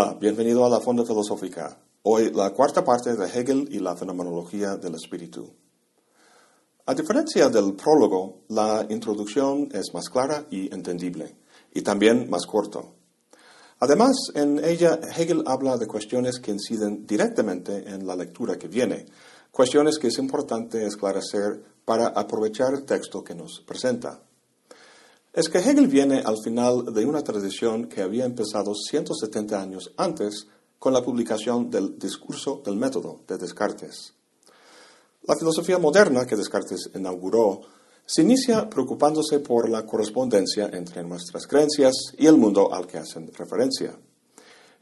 Hola, bienvenido a la Fonda Filosófica. Hoy la cuarta parte de Hegel y la fenomenología del espíritu. A diferencia del prólogo, la introducción es más clara y entendible, y también más corto. Además, en ella Hegel habla de cuestiones que inciden directamente en la lectura que viene, cuestiones que es importante esclarecer para aprovechar el texto que nos presenta. Es que Hegel viene al final de una tradición que había empezado 170 años antes con la publicación del Discurso del Método de Descartes. La filosofía moderna que Descartes inauguró se inicia preocupándose por la correspondencia entre nuestras creencias y el mundo al que hacen referencia.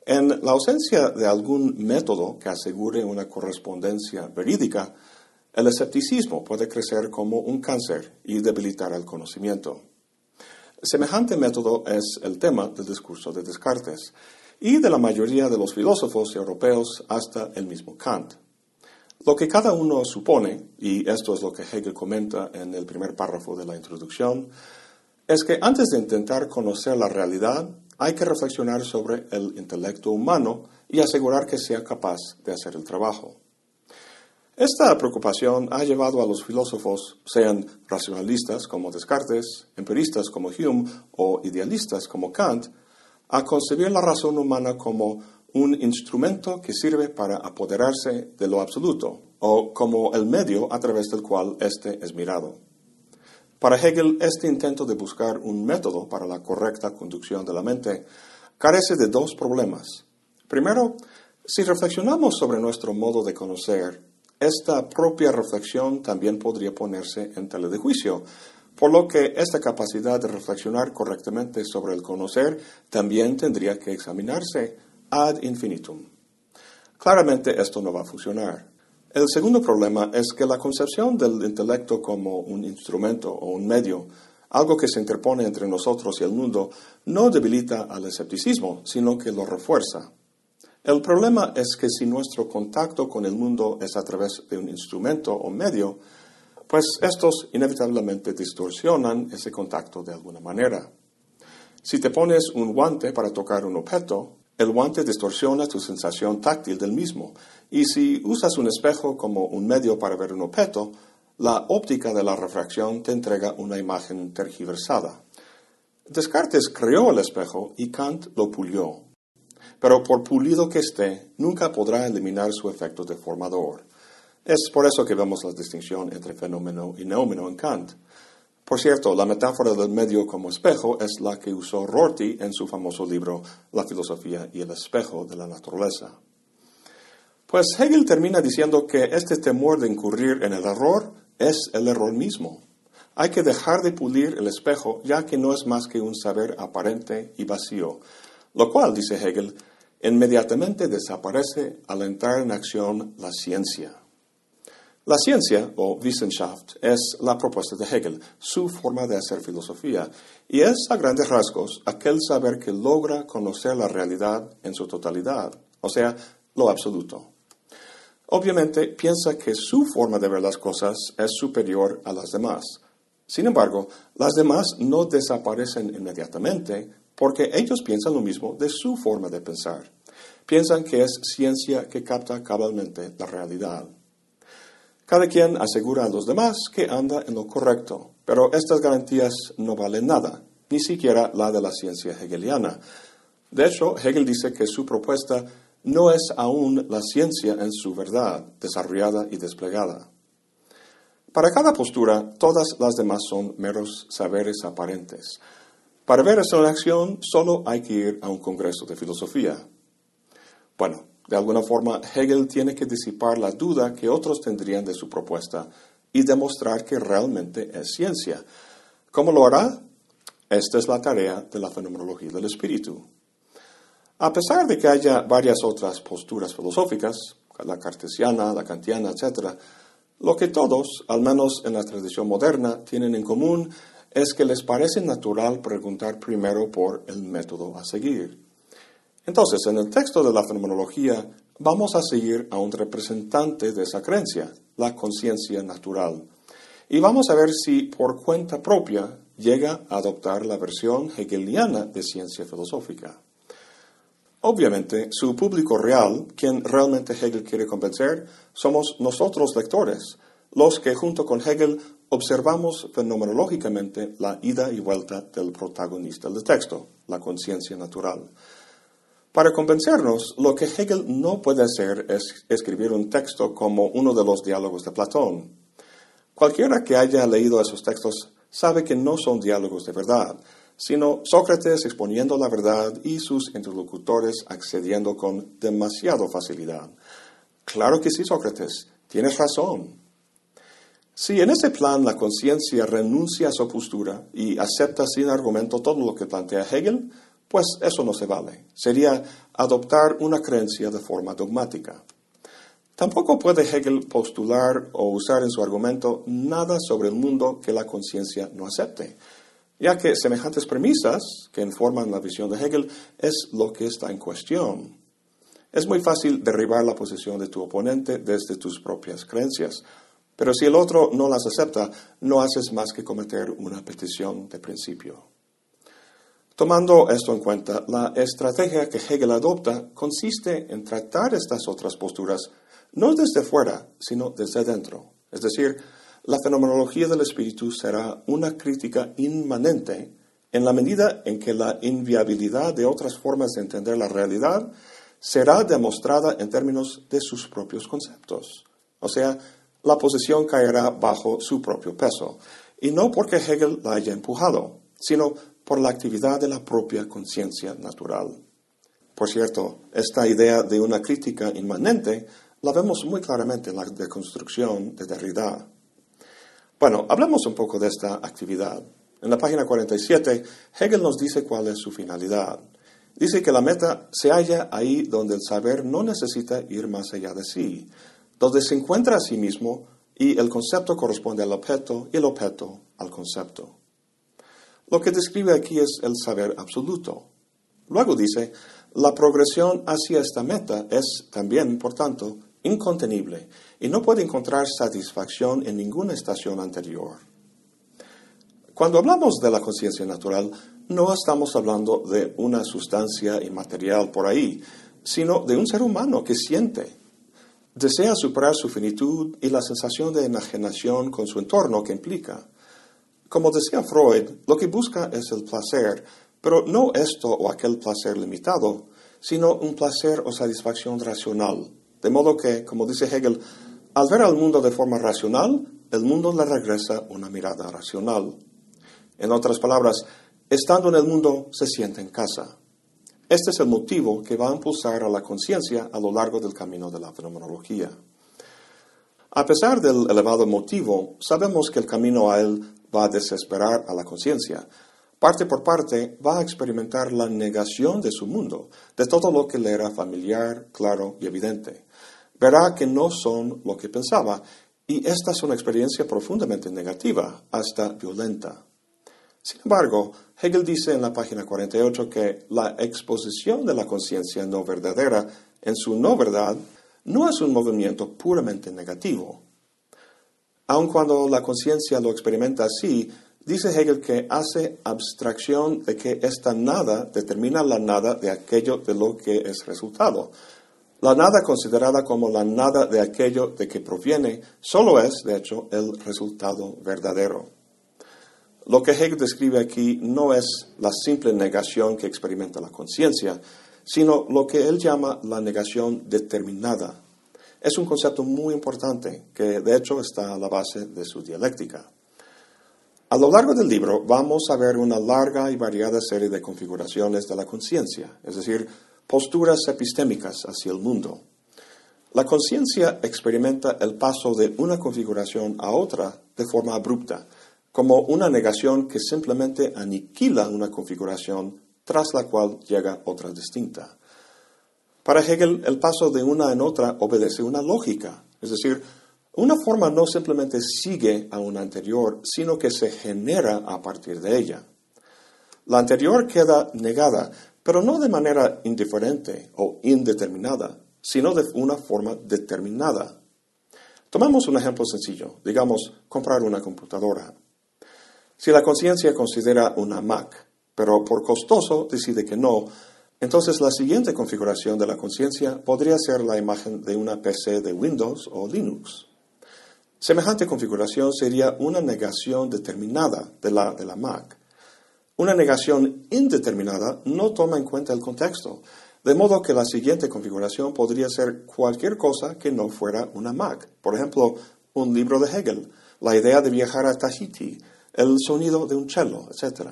En la ausencia de algún método que asegure una correspondencia verídica, el escepticismo puede crecer como un cáncer y debilitar el conocimiento. Semejante método es el tema del discurso de Descartes y de la mayoría de los filósofos europeos hasta el mismo Kant. Lo que cada uno supone, y esto es lo que Hegel comenta en el primer párrafo de la introducción, es que antes de intentar conocer la realidad hay que reflexionar sobre el intelecto humano y asegurar que sea capaz de hacer el trabajo. Esta preocupación ha llevado a los filósofos, sean racionalistas como Descartes, empiristas como Hume o idealistas como Kant, a concebir la razón humana como un instrumento que sirve para apoderarse de lo absoluto o como el medio a través del cual éste es mirado. Para Hegel, este intento de buscar un método para la correcta conducción de la mente carece de dos problemas. Primero, si reflexionamos sobre nuestro modo de conocer, esta propia reflexión también podría ponerse en tela de juicio, por lo que esta capacidad de reflexionar correctamente sobre el conocer también tendría que examinarse ad infinitum. Claramente esto no va a funcionar. El segundo problema es que la concepción del intelecto como un instrumento o un medio, algo que se interpone entre nosotros y el mundo, no debilita al escepticismo, sino que lo refuerza. El problema es que si nuestro contacto con el mundo es a través de un instrumento o medio, pues estos inevitablemente distorsionan ese contacto de alguna manera. Si te pones un guante para tocar un objeto, el guante distorsiona tu sensación táctil del mismo, y si usas un espejo como un medio para ver un objeto, la óptica de la refracción te entrega una imagen tergiversada. Descartes creó el espejo y Kant lo pulió pero por pulido que esté, nunca podrá eliminar su efecto deformador. Es por eso que vemos la distinción entre fenómeno y neómeno en Kant. Por cierto, la metáfora del medio como espejo es la que usó Rorty en su famoso libro La filosofía y el espejo de la naturaleza. Pues Hegel termina diciendo que este temor de incurrir en el error es el error mismo. Hay que dejar de pulir el espejo ya que no es más que un saber aparente y vacío, lo cual, dice Hegel, inmediatamente desaparece al entrar en acción la ciencia. La ciencia, o Wissenschaft, es la propuesta de Hegel, su forma de hacer filosofía, y es a grandes rasgos aquel saber que logra conocer la realidad en su totalidad, o sea, lo absoluto. Obviamente piensa que su forma de ver las cosas es superior a las demás. Sin embargo, las demás no desaparecen inmediatamente porque ellos piensan lo mismo de su forma de pensar. Piensan que es ciencia que capta cabalmente la realidad. Cada quien asegura a los demás que anda en lo correcto, pero estas garantías no valen nada, ni siquiera la de la ciencia hegeliana. De hecho, Hegel dice que su propuesta no es aún la ciencia en su verdad, desarrollada y desplegada. Para cada postura, todas las demás son meros saberes aparentes, para ver esto en acción, solo hay que ir a un congreso de filosofía. Bueno, de alguna forma, Hegel tiene que disipar la duda que otros tendrían de su propuesta y demostrar que realmente es ciencia. ¿Cómo lo hará? Esta es la tarea de la fenomenología del espíritu. A pesar de que haya varias otras posturas filosóficas, la cartesiana, la kantiana, etc., lo que todos, al menos en la tradición moderna, tienen en común es que les parece natural preguntar primero por el método a seguir. Entonces, en el texto de la fenomenología vamos a seguir a un representante de esa creencia, la conciencia natural, y vamos a ver si por cuenta propia llega a adoptar la versión hegeliana de ciencia filosófica. Obviamente, su público real, quien realmente Hegel quiere convencer, somos nosotros lectores, los que junto con Hegel observamos fenomenológicamente la ida y vuelta del protagonista del texto, la conciencia natural. Para convencernos, lo que Hegel no puede hacer es escribir un texto como uno de los diálogos de Platón. Cualquiera que haya leído esos textos sabe que no son diálogos de verdad, sino Sócrates exponiendo la verdad y sus interlocutores accediendo con demasiado facilidad. Claro que sí, Sócrates, tienes razón. Si en ese plan la conciencia renuncia a su postura y acepta sin argumento todo lo que plantea Hegel, pues eso no se vale. Sería adoptar una creencia de forma dogmática. Tampoco puede Hegel postular o usar en su argumento nada sobre el mundo que la conciencia no acepte ya que semejantes premisas que informan la visión de Hegel es lo que está en cuestión. Es muy fácil derribar la posición de tu oponente desde tus propias creencias, pero si el otro no las acepta, no haces más que cometer una petición de principio. Tomando esto en cuenta, la estrategia que Hegel adopta consiste en tratar estas otras posturas no desde fuera, sino desde dentro, es decir, la fenomenología del espíritu será una crítica inmanente en la medida en que la inviabilidad de otras formas de entender la realidad será demostrada en términos de sus propios conceptos. O sea, la posición caerá bajo su propio peso, y no porque Hegel la haya empujado, sino por la actividad de la propia conciencia natural. Por cierto, esta idea de una crítica inmanente la vemos muy claramente en la deconstrucción de Derrida. Bueno, hablemos un poco de esta actividad. En la página 47, Hegel nos dice cuál es su finalidad. Dice que la meta se halla ahí donde el saber no necesita ir más allá de sí, donde se encuentra a sí mismo y el concepto corresponde al objeto y el objeto al concepto. Lo que describe aquí es el saber absoluto. Luego dice, la progresión hacia esta meta es también, por tanto, incontenible y no puede encontrar satisfacción en ninguna estación anterior. Cuando hablamos de la conciencia natural, no estamos hablando de una sustancia inmaterial por ahí, sino de un ser humano que siente, desea superar su finitud y la sensación de enajenación con su entorno que implica. Como decía Freud, lo que busca es el placer, pero no esto o aquel placer limitado, sino un placer o satisfacción racional, de modo que, como dice Hegel, al ver al mundo de forma racional, el mundo le regresa una mirada racional. En otras palabras, estando en el mundo se siente en casa. Este es el motivo que va a impulsar a la conciencia a lo largo del camino de la fenomenología. A pesar del elevado motivo, sabemos que el camino a él va a desesperar a la conciencia. Parte por parte va a experimentar la negación de su mundo, de todo lo que le era familiar, claro y evidente verá que no son lo que pensaba, y esta es una experiencia profundamente negativa, hasta violenta. Sin embargo, Hegel dice en la página 48 que la exposición de la conciencia no verdadera en su no verdad no es un movimiento puramente negativo. Aun cuando la conciencia lo experimenta así, dice Hegel que hace abstracción de que esta nada determina la nada de aquello de lo que es resultado, la nada considerada como la nada de aquello de que proviene solo es, de hecho, el resultado verdadero. Lo que Hegel describe aquí no es la simple negación que experimenta la conciencia, sino lo que él llama la negación determinada. Es un concepto muy importante que de hecho está a la base de su dialéctica. A lo largo del libro vamos a ver una larga y variada serie de configuraciones de la conciencia, es decir, posturas epistémicas hacia el mundo. La conciencia experimenta el paso de una configuración a otra de forma abrupta, como una negación que simplemente aniquila una configuración tras la cual llega otra distinta. Para Hegel, el paso de una en otra obedece una lógica, es decir, una forma no simplemente sigue a una anterior, sino que se genera a partir de ella. La anterior queda negada, pero no de manera indiferente o indeterminada, sino de una forma determinada. Tomemos un ejemplo sencillo, digamos, comprar una computadora. Si la conciencia considera una Mac, pero por costoso decide que no, Entonces la siguiente configuración de la conciencia podría ser la imagen de una PC de Windows o Linux. Semejante configuración sería una negación determinada de la, de la Mac. Una negación indeterminada no toma en cuenta el contexto, de modo que la siguiente configuración podría ser cualquier cosa que no fuera una Mac. Por ejemplo, un libro de Hegel, la idea de viajar a Tahiti, el sonido de un cello, etc.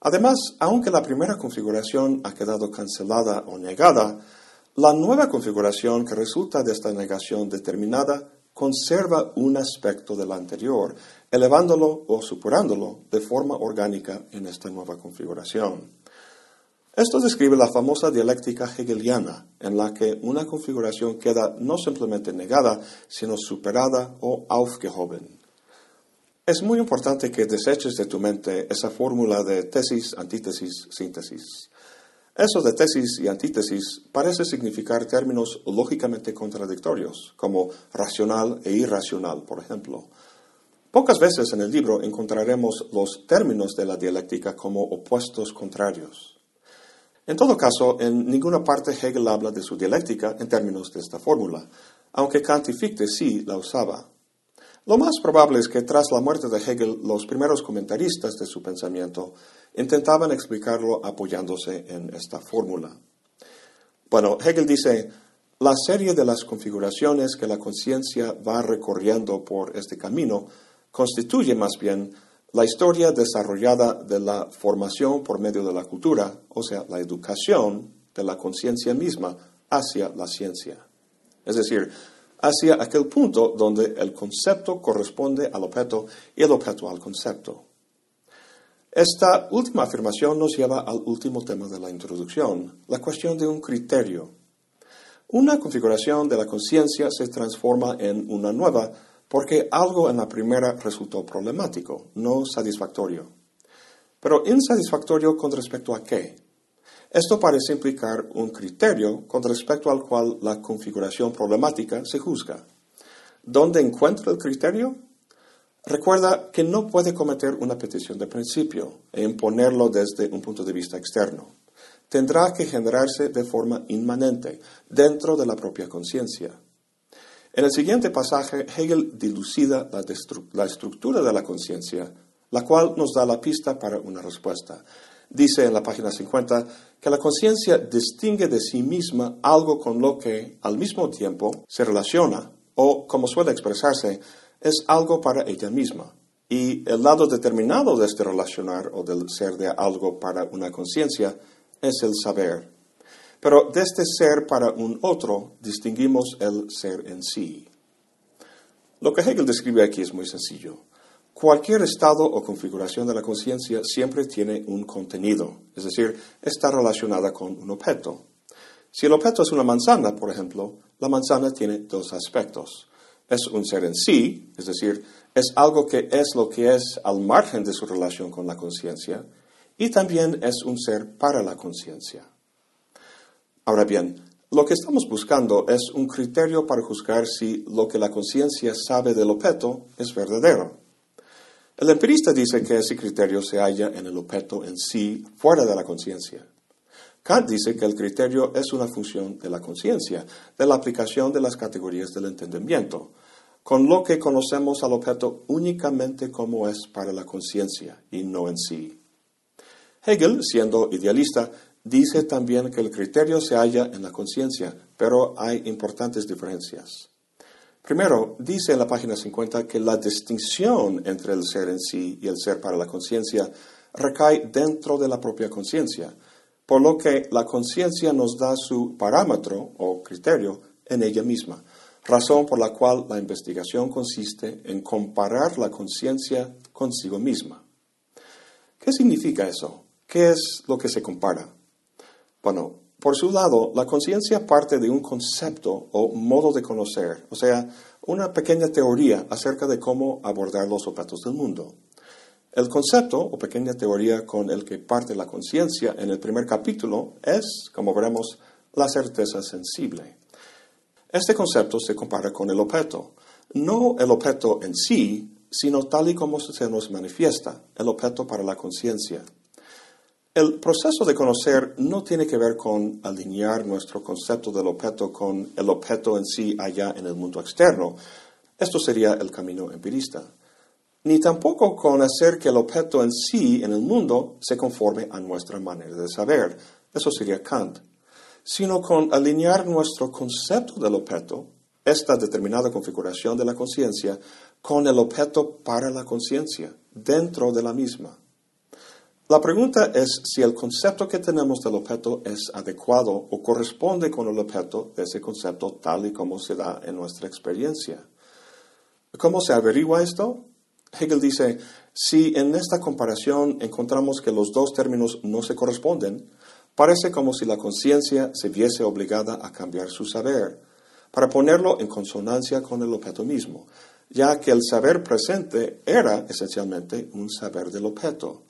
Además, aunque la primera configuración ha quedado cancelada o negada, la nueva configuración que resulta de esta negación determinada conserva un aspecto del anterior, elevándolo o superándolo de forma orgánica en esta nueva configuración. Esto describe la famosa dialéctica hegeliana, en la que una configuración queda no simplemente negada, sino superada o aufgehoben. Es muy importante que deseches de tu mente esa fórmula de tesis, antítesis, síntesis. Eso de tesis y antítesis parece significar términos lógicamente contradictorios, como racional e irracional, por ejemplo. Pocas veces en el libro encontraremos los términos de la dialéctica como opuestos contrarios. En todo caso, en ninguna parte Hegel habla de su dialéctica en términos de esta fórmula, aunque Kant y Fichte sí la usaba. Lo más probable es que tras la muerte de Hegel, los primeros comentaristas de su pensamiento intentaban explicarlo apoyándose en esta fórmula. Bueno, Hegel dice, la serie de las configuraciones que la conciencia va recorriendo por este camino constituye más bien la historia desarrollada de la formación por medio de la cultura, o sea, la educación de la conciencia misma hacia la ciencia. Es decir, hacia aquel punto donde el concepto corresponde al objeto y el objeto al concepto. Esta última afirmación nos lleva al último tema de la introducción, la cuestión de un criterio. Una configuración de la conciencia se transforma en una nueva porque algo en la primera resultó problemático, no satisfactorio. Pero insatisfactorio con respecto a qué? Esto parece implicar un criterio con respecto al cual la configuración problemática se juzga. ¿Dónde encuentra el criterio? Recuerda que no puede cometer una petición de principio e imponerlo desde un punto de vista externo. Tendrá que generarse de forma inmanente, dentro de la propia conciencia. En el siguiente pasaje, Hegel dilucida la, la estructura de la conciencia, la cual nos da la pista para una respuesta dice en la página 50 que la conciencia distingue de sí misma algo con lo que al mismo tiempo se relaciona o, como suele expresarse, es algo para ella misma. Y el lado determinado de este relacionar o del ser de algo para una conciencia es el saber. Pero de este ser para un otro distinguimos el ser en sí. Lo que Hegel describe aquí es muy sencillo. Cualquier estado o configuración de la conciencia siempre tiene un contenido, es decir, está relacionada con un objeto. Si el objeto es una manzana, por ejemplo, la manzana tiene dos aspectos. Es un ser en sí, es decir, es algo que es lo que es al margen de su relación con la conciencia, y también es un ser para la conciencia. Ahora bien, lo que estamos buscando es un criterio para juzgar si lo que la conciencia sabe del objeto es verdadero. El empirista dice que ese criterio se halla en el objeto en sí, fuera de la conciencia. Kant dice que el criterio es una función de la conciencia, de la aplicación de las categorías del entendimiento, con lo que conocemos al objeto únicamente como es para la conciencia y no en sí. Hegel, siendo idealista, dice también que el criterio se halla en la conciencia, pero hay importantes diferencias. Primero, dice en la página 50 que la distinción entre el ser en sí y el ser para la conciencia recae dentro de la propia conciencia, por lo que la conciencia nos da su parámetro o criterio en ella misma, razón por la cual la investigación consiste en comparar la conciencia consigo misma. ¿Qué significa eso? ¿Qué es lo que se compara? Bueno, por su lado, la conciencia parte de un concepto o modo de conocer, o sea, una pequeña teoría acerca de cómo abordar los objetos del mundo. El concepto o pequeña teoría con el que parte la conciencia en el primer capítulo es, como veremos, la certeza sensible. Este concepto se compara con el objeto, no el objeto en sí, sino tal y como se nos manifiesta, el objeto para la conciencia. El proceso de conocer no tiene que ver con alinear nuestro concepto del objeto con el objeto en sí allá en el mundo externo. Esto sería el camino empirista. Ni tampoco con hacer que el objeto en sí en el mundo se conforme a nuestra manera de saber. Eso sería Kant. Sino con alinear nuestro concepto del objeto, esta determinada configuración de la conciencia, con el objeto para la conciencia, dentro de la misma. La pregunta es si el concepto que tenemos del objeto es adecuado o corresponde con el objeto de ese concepto tal y como se da en nuestra experiencia. ¿Cómo se averigua esto? Hegel dice, si en esta comparación encontramos que los dos términos no se corresponden, parece como si la conciencia se viese obligada a cambiar su saber, para ponerlo en consonancia con el objeto mismo, ya que el saber presente era esencialmente un saber del objeto.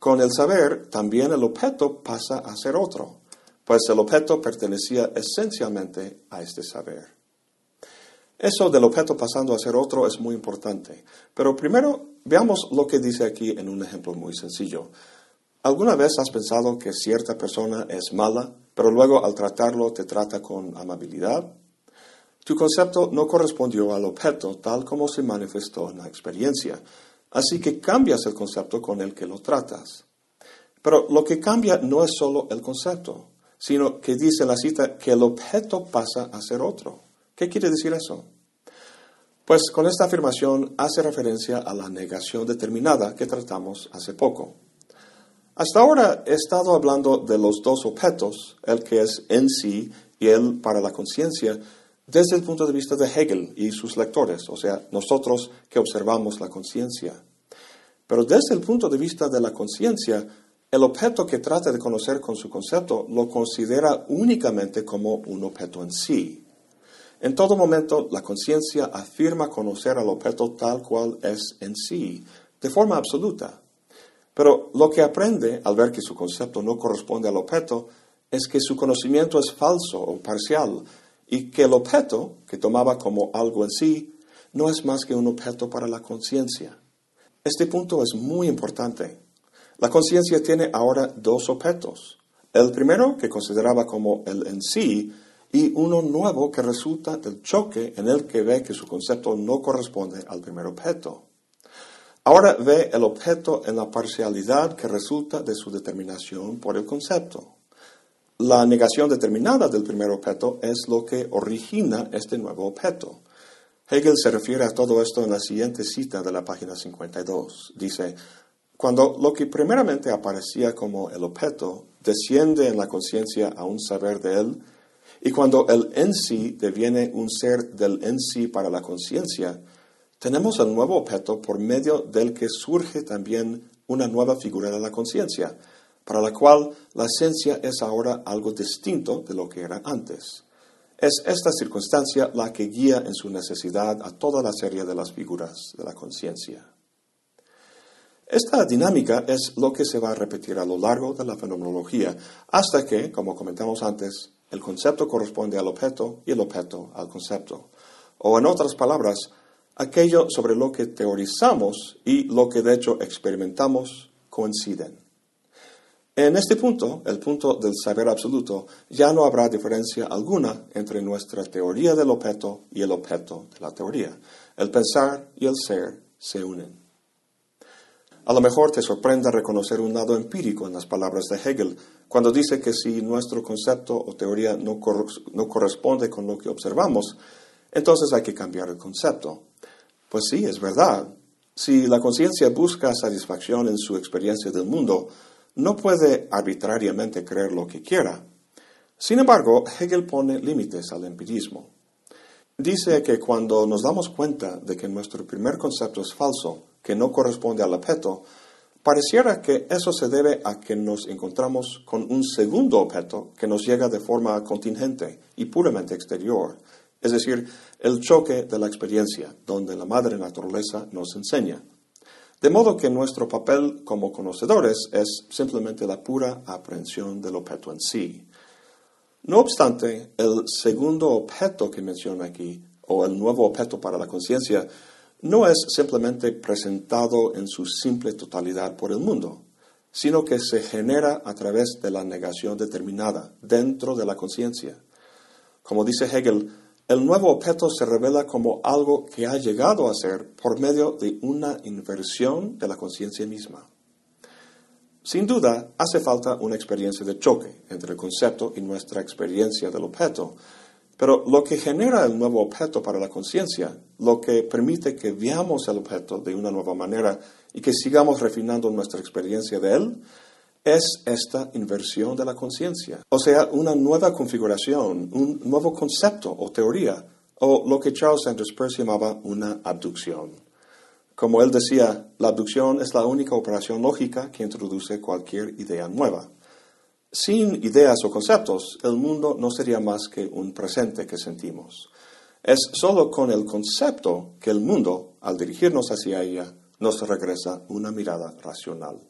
Con el saber, también el objeto pasa a ser otro, pues el objeto pertenecía esencialmente a este saber. Eso del objeto pasando a ser otro es muy importante, pero primero veamos lo que dice aquí en un ejemplo muy sencillo. ¿Alguna vez has pensado que cierta persona es mala, pero luego al tratarlo te trata con amabilidad? Tu concepto no correspondió al objeto tal como se manifestó en la experiencia, Así que cambias el concepto con el que lo tratas. Pero lo que cambia no es solo el concepto, sino que dice la cita que el objeto pasa a ser otro. ¿Qué quiere decir eso? Pues con esta afirmación hace referencia a la negación determinada que tratamos hace poco. Hasta ahora he estado hablando de los dos objetos, el que es en sí y el para la conciencia, desde el punto de vista de Hegel y sus lectores, o sea, nosotros que observamos la conciencia. Pero desde el punto de vista de la conciencia, el objeto que trata de conocer con su concepto lo considera únicamente como un objeto en sí. En todo momento, la conciencia afirma conocer al objeto tal cual es en sí, de forma absoluta. Pero lo que aprende al ver que su concepto no corresponde al objeto es que su conocimiento es falso o parcial, y que el objeto que tomaba como algo en sí no es más que un objeto para la conciencia. Este punto es muy importante. La conciencia tiene ahora dos objetos. El primero que consideraba como el en sí y uno nuevo que resulta del choque en el que ve que su concepto no corresponde al primer objeto. Ahora ve el objeto en la parcialidad que resulta de su determinación por el concepto. La negación determinada del primer objeto es lo que origina este nuevo objeto. Hegel se refiere a todo esto en la siguiente cita de la página 52. Dice, cuando lo que primeramente aparecía como el objeto desciende en la conciencia a un saber de él, y cuando el en sí deviene un ser del en sí para la conciencia, tenemos el nuevo objeto por medio del que surge también una nueva figura de la conciencia, para la cual la esencia es ahora algo distinto de lo que era antes. Es esta circunstancia la que guía en su necesidad a toda la serie de las figuras de la conciencia. Esta dinámica es lo que se va a repetir a lo largo de la fenomenología, hasta que, como comentamos antes, el concepto corresponde al objeto y el objeto al concepto. O en otras palabras, aquello sobre lo que teorizamos y lo que de hecho experimentamos coinciden. En este punto, el punto del saber absoluto, ya no habrá diferencia alguna entre nuestra teoría del objeto y el objeto de la teoría. El pensar y el ser se unen. A lo mejor te sorprenda reconocer un lado empírico en las palabras de Hegel, cuando dice que si nuestro concepto o teoría no, no corresponde con lo que observamos, entonces hay que cambiar el concepto. Pues sí, es verdad. Si la conciencia busca satisfacción en su experiencia del mundo, no puede arbitrariamente creer lo que quiera. Sin embargo, Hegel pone límites al empirismo. Dice que cuando nos damos cuenta de que nuestro primer concepto es falso, que no corresponde al objeto, pareciera que eso se debe a que nos encontramos con un segundo objeto que nos llega de forma contingente y puramente exterior, es decir, el choque de la experiencia, donde la madre naturaleza nos enseña. De modo que nuestro papel como conocedores es simplemente la pura aprehensión del objeto en sí. No obstante, el segundo objeto que menciona aquí, o el nuevo objeto para la conciencia, no es simplemente presentado en su simple totalidad por el mundo. sino que se genera a través de la negación determinada dentro de la conciencia. Como dice Hegel, el nuevo objeto se revela como algo que ha llegado a ser por medio de una inversión de la conciencia misma. Sin duda, hace falta una experiencia de choque entre el concepto y nuestra experiencia del objeto, pero lo que genera el nuevo objeto para la conciencia, lo que permite que veamos el objeto de una nueva manera y que sigamos refinando nuestra experiencia de él, es esta inversión de la conciencia. O sea, una nueva configuración, un nuevo concepto o teoría, o lo que Charles Sanders Peirce llamaba una abducción. Como él decía, la abducción es la única operación lógica que introduce cualquier idea nueva. Sin ideas o conceptos, el mundo no sería más que un presente que sentimos. Es solo con el concepto que el mundo, al dirigirnos hacia ella, nos regresa una mirada racional.